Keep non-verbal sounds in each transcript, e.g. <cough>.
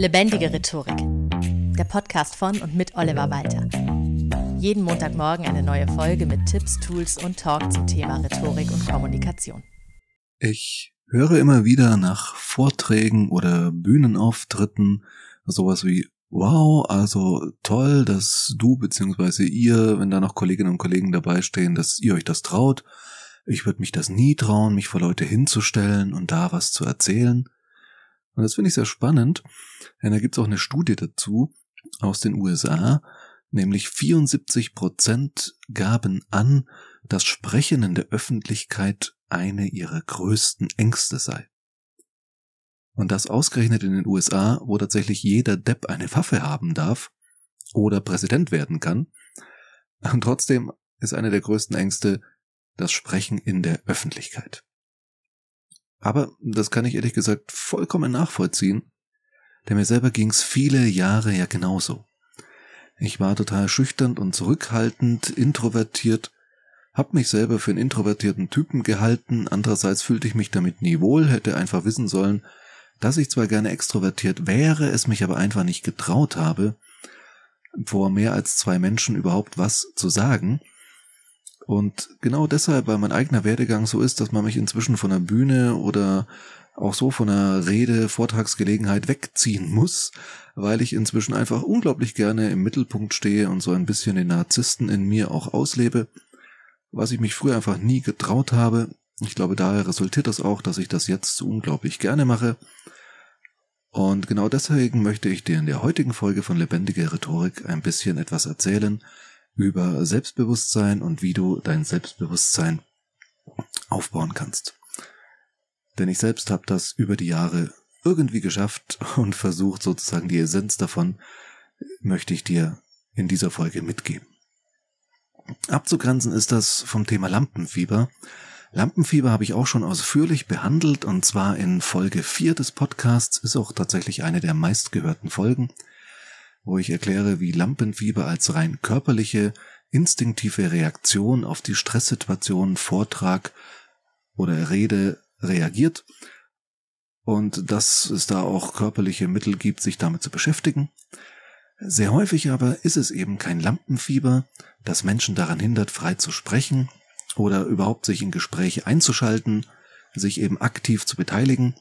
Lebendige Rhetorik. Der Podcast von und mit Oliver Walter. Jeden Montagmorgen eine neue Folge mit Tipps, Tools und Talk zum Thema Rhetorik und Kommunikation. Ich höre immer wieder nach Vorträgen oder Bühnenauftritten sowas wie Wow, also toll, dass du bzw. ihr, wenn da noch Kolleginnen und Kollegen dabei stehen, dass ihr euch das traut. Ich würde mich das nie trauen, mich vor Leute hinzustellen und da was zu erzählen. Und das finde ich sehr spannend, denn da gibt es auch eine Studie dazu aus den USA, nämlich 74 Prozent gaben an, dass Sprechen in der Öffentlichkeit eine ihrer größten Ängste sei. Und das ausgerechnet in den USA, wo tatsächlich jeder Depp eine Waffe haben darf oder Präsident werden kann. Und trotzdem ist eine der größten Ängste das Sprechen in der Öffentlichkeit. Aber das kann ich ehrlich gesagt vollkommen nachvollziehen, denn mir selber ging's viele Jahre ja genauso. Ich war total schüchtern und zurückhaltend, introvertiert, hab mich selber für einen introvertierten Typen gehalten, andererseits fühlte ich mich damit nie wohl, hätte einfach wissen sollen, dass ich zwar gerne extrovertiert wäre, es mich aber einfach nicht getraut habe, vor mehr als zwei Menschen überhaupt was zu sagen, und genau deshalb, weil mein eigener Werdegang so ist, dass man mich inzwischen von der Bühne oder auch so von einer Rede, Vortragsgelegenheit wegziehen muss, weil ich inzwischen einfach unglaublich gerne im Mittelpunkt stehe und so ein bisschen den Narzissten in mir auch auslebe, was ich mich früher einfach nie getraut habe. Ich glaube, daher resultiert das auch, dass ich das jetzt so unglaublich gerne mache. Und genau deswegen möchte ich dir in der heutigen Folge von Lebendige Rhetorik ein bisschen etwas erzählen, über Selbstbewusstsein und wie du dein Selbstbewusstsein aufbauen kannst. Denn ich selbst habe das über die Jahre irgendwie geschafft und versucht sozusagen die Essenz davon möchte ich dir in dieser Folge mitgeben. Abzugrenzen ist das vom Thema Lampenfieber. Lampenfieber habe ich auch schon ausführlich behandelt und zwar in Folge 4 des Podcasts ist auch tatsächlich eine der meistgehörten Folgen wo ich erkläre, wie Lampenfieber als rein körperliche, instinktive Reaktion auf die Stresssituation, Vortrag oder Rede reagiert und dass es da auch körperliche Mittel gibt, sich damit zu beschäftigen. Sehr häufig aber ist es eben kein Lampenfieber, das Menschen daran hindert, frei zu sprechen oder überhaupt sich in Gespräche einzuschalten, sich eben aktiv zu beteiligen,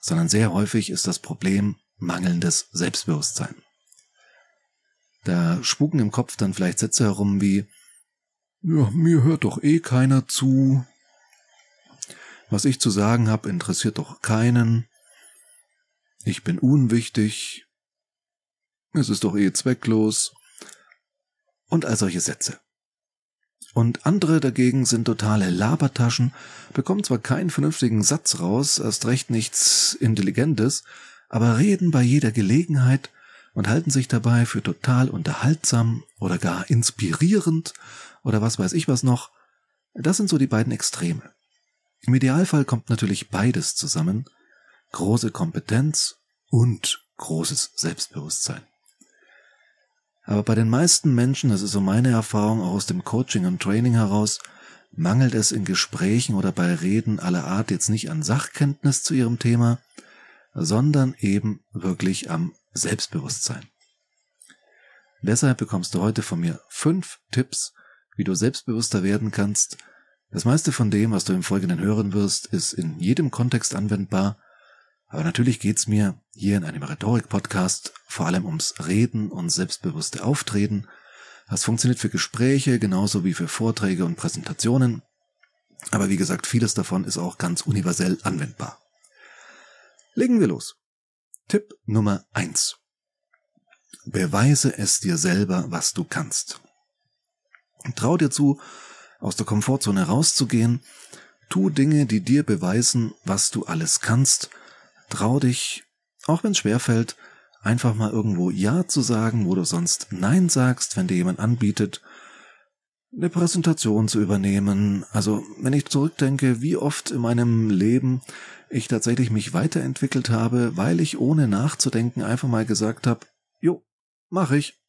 sondern sehr häufig ist das Problem mangelndes Selbstbewusstsein. Da spuken im Kopf dann vielleicht Sätze herum wie, ja, mir hört doch eh keiner zu. Was ich zu sagen habe, interessiert doch keinen. Ich bin unwichtig. Es ist doch eh zwecklos. Und all solche Sätze. Und andere dagegen sind totale Labertaschen, bekommen zwar keinen vernünftigen Satz raus, erst recht nichts Intelligentes, aber reden bei jeder Gelegenheit und halten sich dabei für total unterhaltsam oder gar inspirierend oder was weiß ich was noch. Das sind so die beiden Extreme. Im Idealfall kommt natürlich beides zusammen. Große Kompetenz und großes Selbstbewusstsein. Aber bei den meisten Menschen, das ist so meine Erfahrung auch aus dem Coaching und Training heraus, mangelt es in Gesprächen oder bei Reden aller Art jetzt nicht an Sachkenntnis zu ihrem Thema, sondern eben wirklich am Selbstbewusstsein. Deshalb bekommst du heute von mir fünf Tipps, wie du selbstbewusster werden kannst. Das meiste von dem, was du im Folgenden hören wirst, ist in jedem Kontext anwendbar. Aber natürlich geht's mir hier in einem Rhetorik-Podcast vor allem ums Reden und selbstbewusste Auftreten. Das funktioniert für Gespräche genauso wie für Vorträge und Präsentationen. Aber wie gesagt, vieles davon ist auch ganz universell anwendbar. Legen wir los. Tipp Nummer eins: Beweise es dir selber, was du kannst. Trau dir zu, aus der Komfortzone rauszugehen. Tu Dinge, die dir beweisen, was du alles kannst. Trau dich, auch wenn es schwerfällt, einfach mal irgendwo Ja zu sagen, wo du sonst Nein sagst, wenn dir jemand anbietet, eine Präsentation zu übernehmen. Also, wenn ich zurückdenke, wie oft in meinem Leben ich tatsächlich mich weiterentwickelt habe, weil ich ohne nachzudenken einfach mal gesagt habe, jo, mach ich.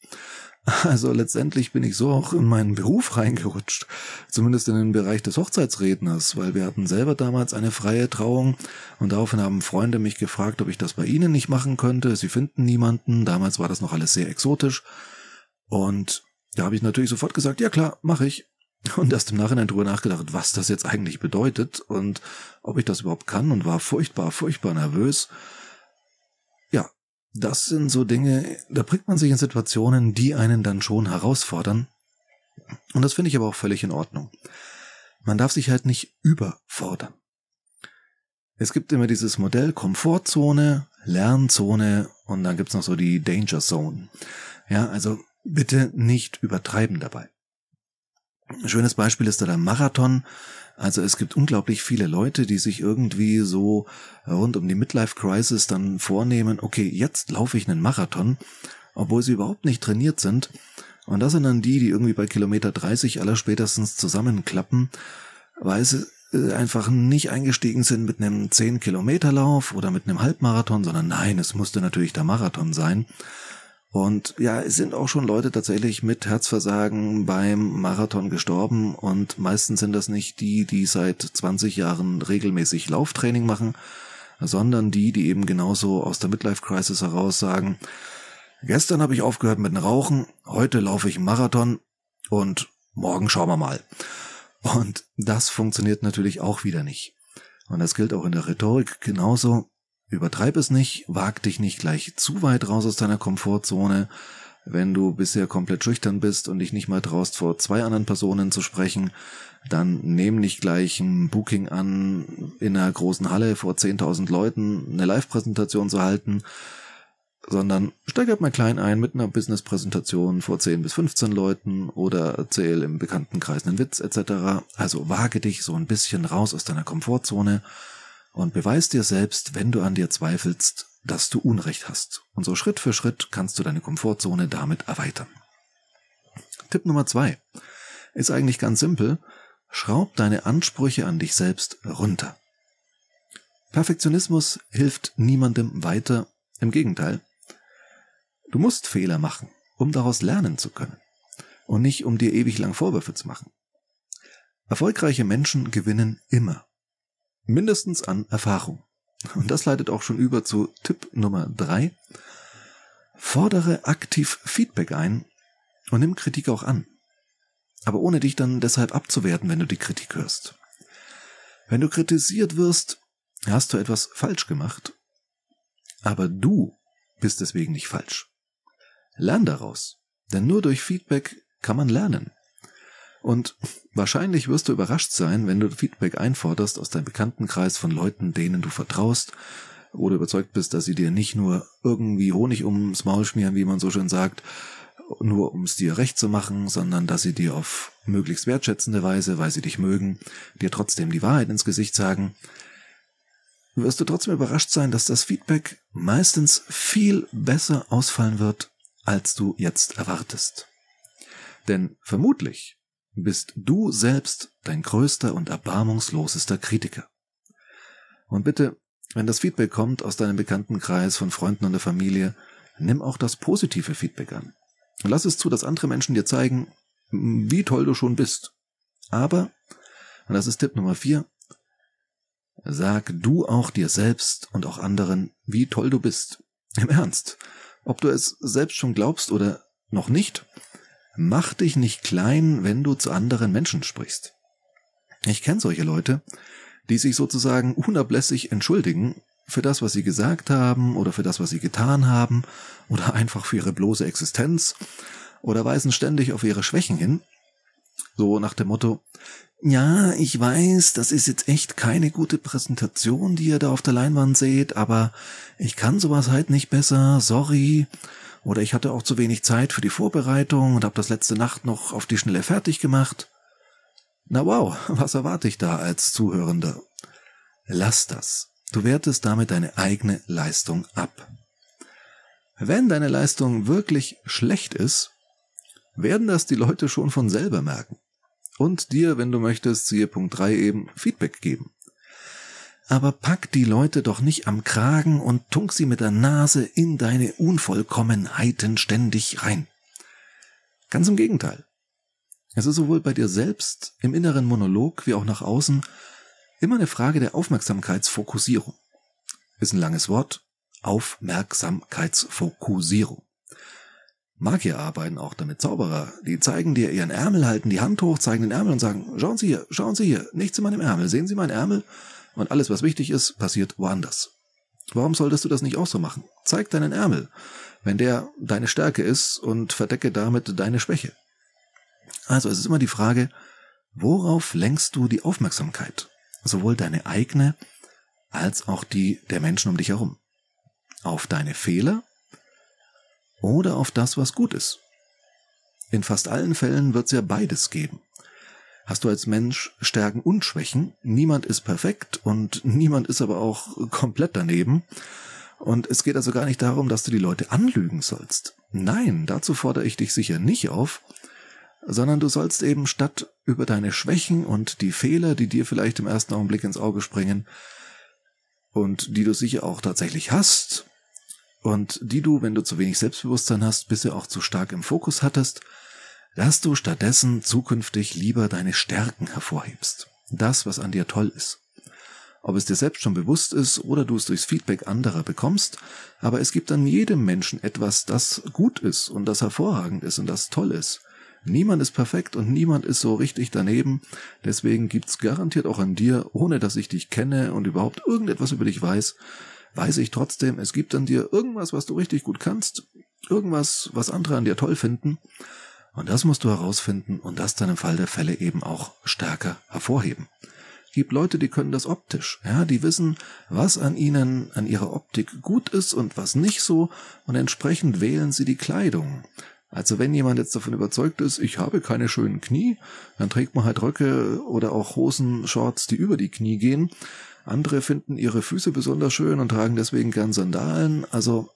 <laughs> Also letztendlich bin ich so auch in meinen Beruf reingerutscht, zumindest in den Bereich des Hochzeitsredners, weil wir hatten selber damals eine freie Trauung und daraufhin haben Freunde mich gefragt, ob ich das bei ihnen nicht machen könnte. Sie finden niemanden, damals war das noch alles sehr exotisch und da habe ich natürlich sofort gesagt, ja klar, mache ich. Und erst im Nachhinein drüber nachgedacht, was das jetzt eigentlich bedeutet und ob ich das überhaupt kann und war furchtbar, furchtbar nervös. Ja, das sind so Dinge, da bringt man sich in Situationen, die einen dann schon herausfordern. Und das finde ich aber auch völlig in Ordnung. Man darf sich halt nicht überfordern. Es gibt immer dieses Modell Komfortzone, Lernzone und dann gibt's noch so die Danger Zone. Ja, also bitte nicht übertreiben dabei. Ein schönes Beispiel ist da der Marathon. Also es gibt unglaublich viele Leute, die sich irgendwie so rund um die Midlife Crisis dann vornehmen, okay, jetzt laufe ich einen Marathon, obwohl sie überhaupt nicht trainiert sind. Und das sind dann die, die irgendwie bei Kilometer 30 aller spätestens zusammenklappen, weil sie äh, einfach nicht eingestiegen sind mit einem 10 Kilometer Lauf oder mit einem Halbmarathon, sondern nein, es musste natürlich der Marathon sein. Und ja, es sind auch schon Leute tatsächlich mit Herzversagen beim Marathon gestorben und meistens sind das nicht die, die seit 20 Jahren regelmäßig Lauftraining machen, sondern die, die eben genauso aus der Midlife Crisis heraus sagen, gestern habe ich aufgehört mit dem Rauchen, heute laufe ich einen Marathon und morgen schauen wir mal. Und das funktioniert natürlich auch wieder nicht. Und das gilt auch in der Rhetorik genauso. Übertreib es nicht, wag dich nicht gleich zu weit raus aus deiner Komfortzone. Wenn du bisher komplett schüchtern bist und dich nicht mal traust, vor zwei anderen Personen zu sprechen, dann nehm nicht gleich ein Booking an, in einer großen Halle vor 10.000 Leuten eine Live-Präsentation zu halten, sondern steig halt mal klein ein mit einer Business-Präsentation vor 10 bis 15 Leuten oder erzähl im Bekanntenkreis einen Witz etc. Also wage dich so ein bisschen raus aus deiner Komfortzone und beweis dir selbst, wenn du an dir zweifelst, dass du Unrecht hast. Und so Schritt für Schritt kannst du deine Komfortzone damit erweitern. Tipp Nummer zwei ist eigentlich ganz simpel. Schraub deine Ansprüche an dich selbst runter. Perfektionismus hilft niemandem weiter. Im Gegenteil. Du musst Fehler machen, um daraus lernen zu können. Und nicht, um dir ewig lang Vorwürfe zu machen. Erfolgreiche Menschen gewinnen immer mindestens an Erfahrung. Und das leitet auch schon über zu Tipp Nummer drei. Fordere aktiv Feedback ein und nimm Kritik auch an. Aber ohne dich dann deshalb abzuwerten, wenn du die Kritik hörst. Wenn du kritisiert wirst, hast du etwas falsch gemacht. Aber du bist deswegen nicht falsch. Lern daraus. Denn nur durch Feedback kann man lernen. Und wahrscheinlich wirst du überrascht sein, wenn du Feedback einforderst aus deinem Bekanntenkreis von Leuten, denen du vertraust, oder überzeugt bist, dass sie dir nicht nur irgendwie Honig ums Maul schmieren, wie man so schön sagt, nur um es dir recht zu machen, sondern dass sie dir auf möglichst wertschätzende Weise, weil sie dich mögen, dir trotzdem die Wahrheit ins Gesicht sagen, wirst du trotzdem überrascht sein, dass das Feedback meistens viel besser ausfallen wird, als du jetzt erwartest. Denn vermutlich bist du selbst dein größter und erbarmungslosester Kritiker. Und bitte, wenn das Feedback kommt aus deinem Bekanntenkreis von Freunden und der Familie, nimm auch das positive Feedback an. Lass es zu, dass andere Menschen dir zeigen, wie toll du schon bist. Aber, und das ist Tipp Nummer vier, sag du auch dir selbst und auch anderen, wie toll du bist. Im Ernst. Ob du es selbst schon glaubst oder noch nicht, Mach dich nicht klein, wenn du zu anderen Menschen sprichst. Ich kenne solche Leute, die sich sozusagen unablässig entschuldigen für das, was sie gesagt haben oder für das, was sie getan haben oder einfach für ihre bloße Existenz oder weisen ständig auf ihre Schwächen hin. So nach dem Motto, ja, ich weiß, das ist jetzt echt keine gute Präsentation, die ihr da auf der Leinwand seht, aber ich kann sowas halt nicht besser, sorry. Oder ich hatte auch zu wenig Zeit für die Vorbereitung und habe das letzte Nacht noch auf die Schnelle fertig gemacht. Na wow, <laughs> was erwarte ich da als Zuhörender? Lass das. Du wertest damit deine eigene Leistung ab. Wenn deine Leistung wirklich schlecht ist, werden das die Leute schon von selber merken. Und dir, wenn du möchtest, siehe Punkt 3 eben, Feedback geben aber pack die Leute doch nicht am Kragen und tunk sie mit der Nase in deine Unvollkommenheiten ständig rein. Ganz im Gegenteil. Es ist sowohl bei dir selbst im inneren Monolog wie auch nach außen immer eine Frage der Aufmerksamkeitsfokussierung. Ist ein langes Wort. Aufmerksamkeitsfokussierung. Magier arbeiten auch damit, Zauberer. Die zeigen dir ihren Ärmel, halten die Hand hoch, zeigen den Ärmel und sagen, schauen Sie hier, schauen Sie hier, nichts in meinem Ärmel, sehen Sie meinen Ärmel? Und alles, was wichtig ist, passiert woanders. Warum solltest du das nicht auch so machen? Zeig deinen Ärmel, wenn der deine Stärke ist und verdecke damit deine Schwäche. Also es ist immer die Frage, worauf lenkst du die Aufmerksamkeit? Sowohl deine eigene als auch die der Menschen um dich herum. Auf deine Fehler oder auf das, was gut ist. In fast allen Fällen wird es ja beides geben. Hast du als Mensch Stärken und Schwächen, niemand ist perfekt und niemand ist aber auch komplett daneben. Und es geht also gar nicht darum, dass du die Leute anlügen sollst. Nein, dazu fordere ich dich sicher nicht auf, sondern du sollst eben statt über deine Schwächen und die Fehler, die dir vielleicht im ersten Augenblick ins Auge springen und die du sicher auch tatsächlich hast, und die du, wenn du zu wenig Selbstbewusstsein hast, bisher auch zu stark im Fokus hattest, dass du stattdessen zukünftig lieber deine Stärken hervorhebst. Das, was an dir toll ist. Ob es dir selbst schon bewusst ist oder du es durchs Feedback anderer bekommst, aber es gibt an jedem Menschen etwas, das gut ist und das hervorragend ist und das toll ist. Niemand ist perfekt und niemand ist so richtig daneben, deswegen gibt's garantiert auch an dir, ohne dass ich dich kenne und überhaupt irgendetwas über dich weiß, weiß ich trotzdem, es gibt an dir irgendwas, was du richtig gut kannst, irgendwas, was andere an dir toll finden. Und das musst du herausfinden und das dann im Fall der Fälle eben auch stärker hervorheben. Gibt Leute, die können das optisch, ja, die wissen, was an ihnen, an ihrer Optik gut ist und was nicht so, und entsprechend wählen sie die Kleidung. Also wenn jemand jetzt davon überzeugt ist, ich habe keine schönen Knie, dann trägt man halt Röcke oder auch Hosen, Shorts, die über die Knie gehen. Andere finden ihre Füße besonders schön und tragen deswegen gern Sandalen. Also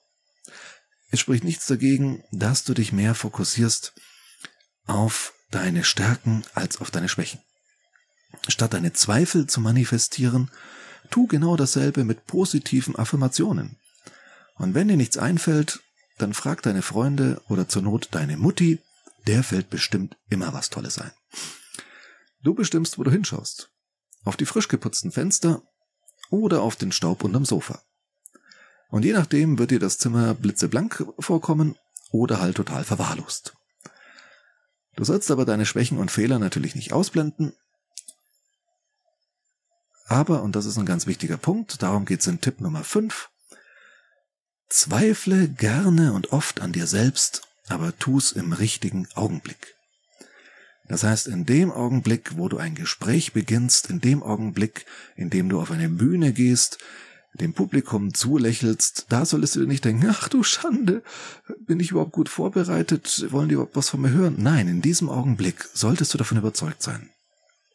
es spricht nichts dagegen, dass du dich mehr fokussierst auf deine Stärken als auf deine Schwächen. Statt deine Zweifel zu manifestieren, tu genau dasselbe mit positiven Affirmationen. Und wenn dir nichts einfällt, dann frag deine Freunde oder zur Not deine Mutti, der fällt bestimmt immer was Tolles ein. Du bestimmst, wo du hinschaust. Auf die frisch geputzten Fenster oder auf den Staub unterm Sofa. Und je nachdem wird dir das Zimmer blitzeblank vorkommen oder halt total verwahrlost. Du sollst aber deine Schwächen und Fehler natürlich nicht ausblenden. Aber, und das ist ein ganz wichtiger Punkt, darum geht's in Tipp Nummer 5, zweifle gerne und oft an dir selbst, aber tu's im richtigen Augenblick. Das heißt, in dem Augenblick, wo du ein Gespräch beginnst, in dem Augenblick, in dem du auf eine Bühne gehst, dem Publikum zulächelst, da solltest du nicht denken, ach du Schande, bin ich überhaupt gut vorbereitet, wollen die überhaupt was von mir hören? Nein, in diesem Augenblick solltest du davon überzeugt sein,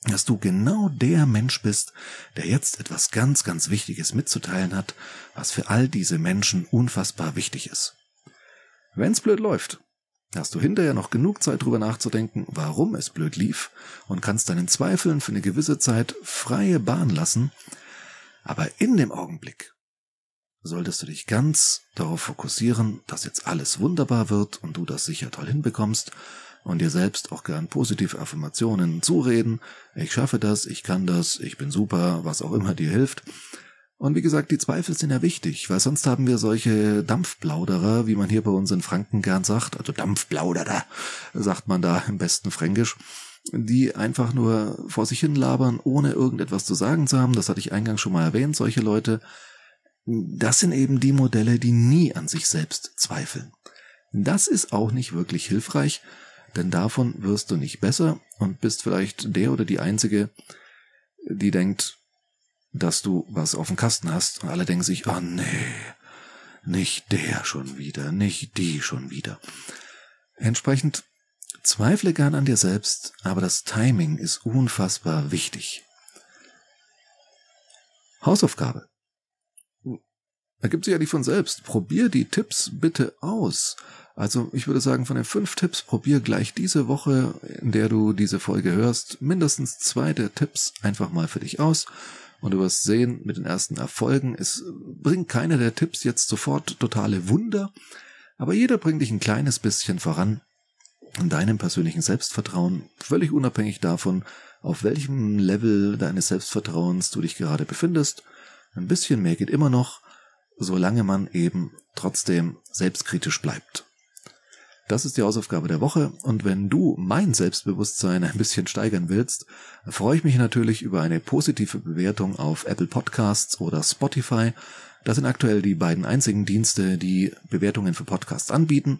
dass du genau der Mensch bist, der jetzt etwas ganz, ganz Wichtiges mitzuteilen hat, was für all diese Menschen unfassbar wichtig ist. Wenn's blöd läuft, hast du hinterher noch genug Zeit drüber nachzudenken, warum es blöd lief und kannst deinen Zweifeln für eine gewisse Zeit freie Bahn lassen, aber in dem Augenblick solltest du dich ganz darauf fokussieren, dass jetzt alles wunderbar wird und du das sicher toll hinbekommst und dir selbst auch gern positive Affirmationen zureden. Ich schaffe das, ich kann das, ich bin super, was auch immer dir hilft. Und wie gesagt, die Zweifel sind ja wichtig, weil sonst haben wir solche Dampfplauderer, wie man hier bei uns in Franken gern sagt, also Dampfplauderer, sagt man da im besten Fränkisch, die einfach nur vor sich hin labern, ohne irgendetwas zu sagen zu haben. Das hatte ich eingangs schon mal erwähnt, solche Leute. Das sind eben die Modelle, die nie an sich selbst zweifeln. Das ist auch nicht wirklich hilfreich, denn davon wirst du nicht besser und bist vielleicht der oder die Einzige, die denkt, dass du was auf dem Kasten hast und alle denken sich, oh nee, nicht der schon wieder, nicht die schon wieder. Entsprechend zweifle gern an dir selbst, aber das Timing ist unfassbar wichtig. Hausaufgabe. Ergibt sich ja nicht von selbst. Probier die Tipps bitte aus. Also ich würde sagen, von den fünf Tipps probier gleich diese Woche, in der du diese Folge hörst, mindestens zwei der Tipps einfach mal für dich aus und du wirst sehen mit den ersten Erfolgen, es bringt keiner der Tipps jetzt sofort totale Wunder, aber jeder bringt dich ein kleines bisschen voran deinem persönlichen Selbstvertrauen, völlig unabhängig davon, auf welchem Level deines Selbstvertrauens du dich gerade befindest. Ein bisschen mehr geht immer noch, solange man eben trotzdem selbstkritisch bleibt. Das ist die Hausaufgabe der Woche und wenn du mein Selbstbewusstsein ein bisschen steigern willst, freue ich mich natürlich über eine positive Bewertung auf Apple Podcasts oder Spotify. Das sind aktuell die beiden einzigen Dienste, die Bewertungen für Podcasts anbieten